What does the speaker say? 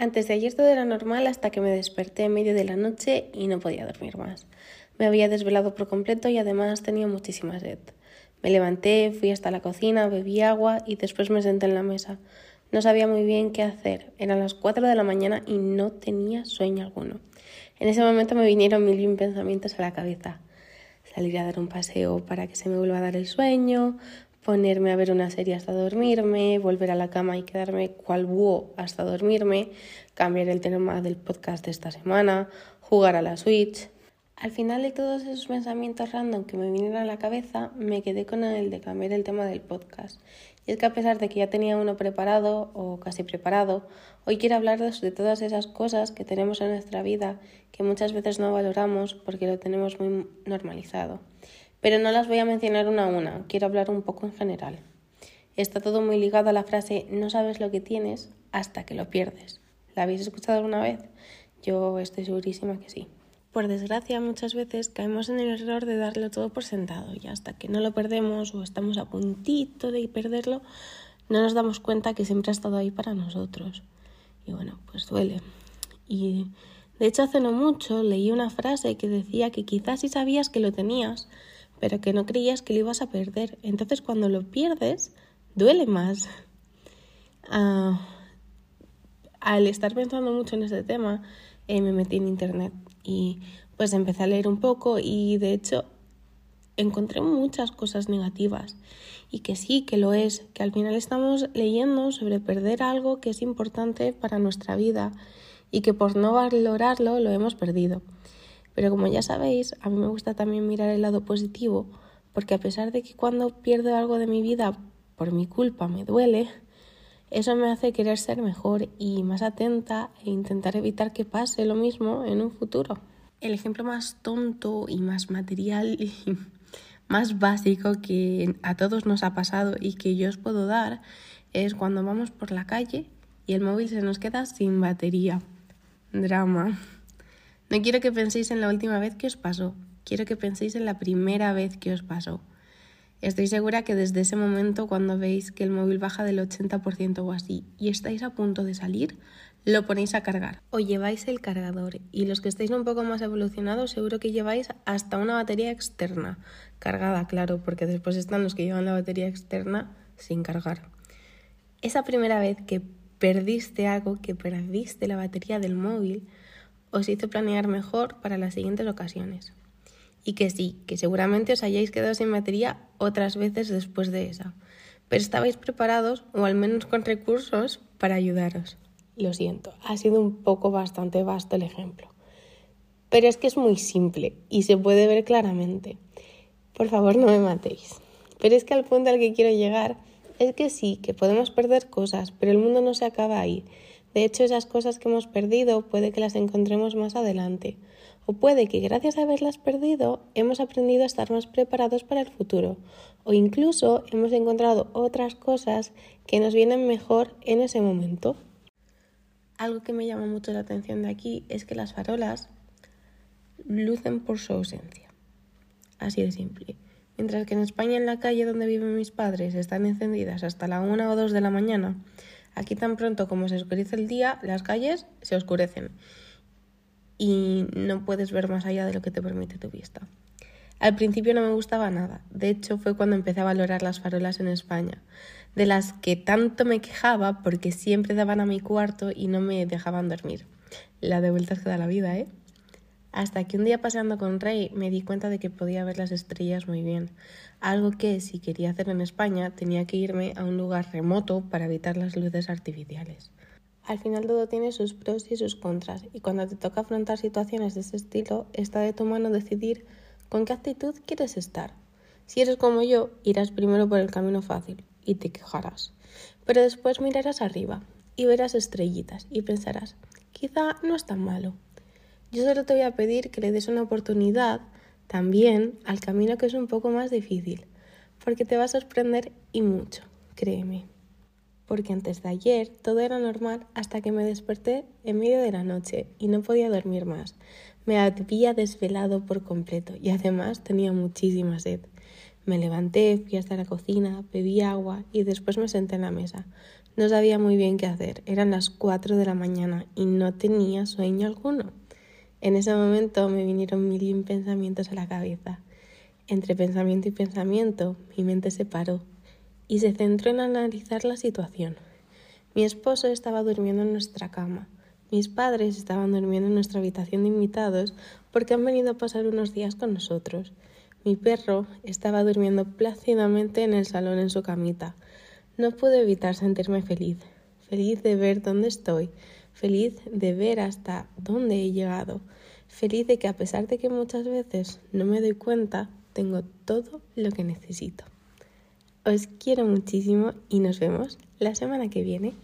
Antes de ayer todo era normal hasta que me desperté en medio de la noche y no podía dormir más. Me había desvelado por completo y además tenía muchísima sed. Me levanté, fui hasta la cocina, bebí agua y después me senté en la mesa. No sabía muy bien qué hacer. Eran las cuatro de la mañana y no tenía sueño alguno. En ese momento me vinieron mil pensamientos a la cabeza. Salir a dar un paseo para que se me vuelva a dar el sueño, ponerme a ver una serie hasta dormirme, volver a la cama y quedarme cual búho hasta dormirme, cambiar el tema del podcast de esta semana, jugar a la Switch. Al final de todos esos pensamientos random que me vinieron a la cabeza, me quedé con el de cambiar el tema del podcast. Y es que a pesar de que ya tenía uno preparado o casi preparado, hoy quiero hablar de todas esas cosas que tenemos en nuestra vida que muchas veces no valoramos porque lo tenemos muy normalizado pero no las voy a mencionar una a una, quiero hablar un poco en general. Está todo muy ligado a la frase no sabes lo que tienes hasta que lo pierdes. ¿La habéis escuchado alguna vez? Yo estoy segurísima que sí. Por desgracia, muchas veces caemos en el error de darlo todo por sentado y hasta que no lo perdemos o estamos a puntito de perderlo, no nos damos cuenta que siempre ha estado ahí para nosotros. Y bueno, pues duele. Y de hecho, hace no mucho leí una frase que decía que quizás si sabías que lo tenías, pero que no creías que lo ibas a perder. Entonces cuando lo pierdes, duele más. Ah, al estar pensando mucho en ese tema, eh, me metí en internet y pues empecé a leer un poco y de hecho encontré muchas cosas negativas y que sí, que lo es, que al final estamos leyendo sobre perder algo que es importante para nuestra vida y que por no valorarlo lo hemos perdido. Pero como ya sabéis, a mí me gusta también mirar el lado positivo, porque a pesar de que cuando pierdo algo de mi vida por mi culpa me duele, eso me hace querer ser mejor y más atenta e intentar evitar que pase lo mismo en un futuro. El ejemplo más tonto y más material y más básico que a todos nos ha pasado y que yo os puedo dar es cuando vamos por la calle y el móvil se nos queda sin batería. Drama. No quiero que penséis en la última vez que os pasó, quiero que penséis en la primera vez que os pasó. Estoy segura que desde ese momento, cuando veis que el móvil baja del 80% o así y estáis a punto de salir, lo ponéis a cargar o lleváis el cargador y los que estáis un poco más evolucionados seguro que lleváis hasta una batería externa, cargada, claro, porque después están los que llevan la batería externa sin cargar. Esa primera vez que perdiste algo, que perdiste la batería del móvil, os hizo planear mejor para las siguientes ocasiones. Y que sí, que seguramente os hayáis quedado sin batería otras veces después de esa, pero estabais preparados o al menos con recursos para ayudaros. Lo siento, ha sido un poco bastante vasto el ejemplo. Pero es que es muy simple y se puede ver claramente. Por favor, no me matéis. Pero es que al punto al que quiero llegar es que sí, que podemos perder cosas, pero el mundo no se acaba ahí de hecho, esas cosas que hemos perdido puede que las encontremos más adelante. O puede que gracias a haberlas perdido hemos aprendido a estar más preparados para el futuro. O incluso hemos encontrado otras cosas que nos vienen mejor en ese momento. Algo que me llama mucho la atención de aquí es que las farolas lucen por su ausencia. Así de simple. Mientras que en España en la calle donde viven mis padres están encendidas hasta la una o dos de la mañana, Aquí tan pronto como se oscurece el día, las calles se oscurecen y no puedes ver más allá de lo que te permite tu vista. Al principio no me gustaba nada, de hecho fue cuando empecé a valorar las farolas en España, de las que tanto me quejaba porque siempre daban a mi cuarto y no me dejaban dormir. La de vueltas que da la vida, ¿eh? Hasta que un día paseando con Rey me di cuenta de que podía ver las estrellas muy bien, algo que si quería hacer en España tenía que irme a un lugar remoto para evitar las luces artificiales. Al final todo tiene sus pros y sus contras y cuando te toca afrontar situaciones de ese estilo está de tu mano decidir con qué actitud quieres estar. Si eres como yo, irás primero por el camino fácil y te quejarás, pero después mirarás arriba y verás estrellitas y pensarás, quizá no es tan malo. Yo solo te voy a pedir que le des una oportunidad también al camino que es un poco más difícil, porque te va a sorprender y mucho, créeme. Porque antes de ayer todo era normal hasta que me desperté en medio de la noche y no podía dormir más. Me había desvelado por completo y además tenía muchísima sed. Me levanté, fui hasta la cocina, bebí agua y después me senté en la mesa. No sabía muy bien qué hacer. Eran las cuatro de la mañana y no tenía sueño alguno. En ese momento me vinieron mil pensamientos a la cabeza. Entre pensamiento y pensamiento, mi mente se paró y se centró en analizar la situación. Mi esposo estaba durmiendo en nuestra cama. Mis padres estaban durmiendo en nuestra habitación de invitados porque han venido a pasar unos días con nosotros. Mi perro estaba durmiendo plácidamente en el salón en su camita. No pude evitar sentirme feliz, feliz de ver dónde estoy, feliz de ver hasta dónde he llegado, feliz de que a pesar de que muchas veces no me doy cuenta, tengo todo lo que necesito. Os quiero muchísimo y nos vemos la semana que viene.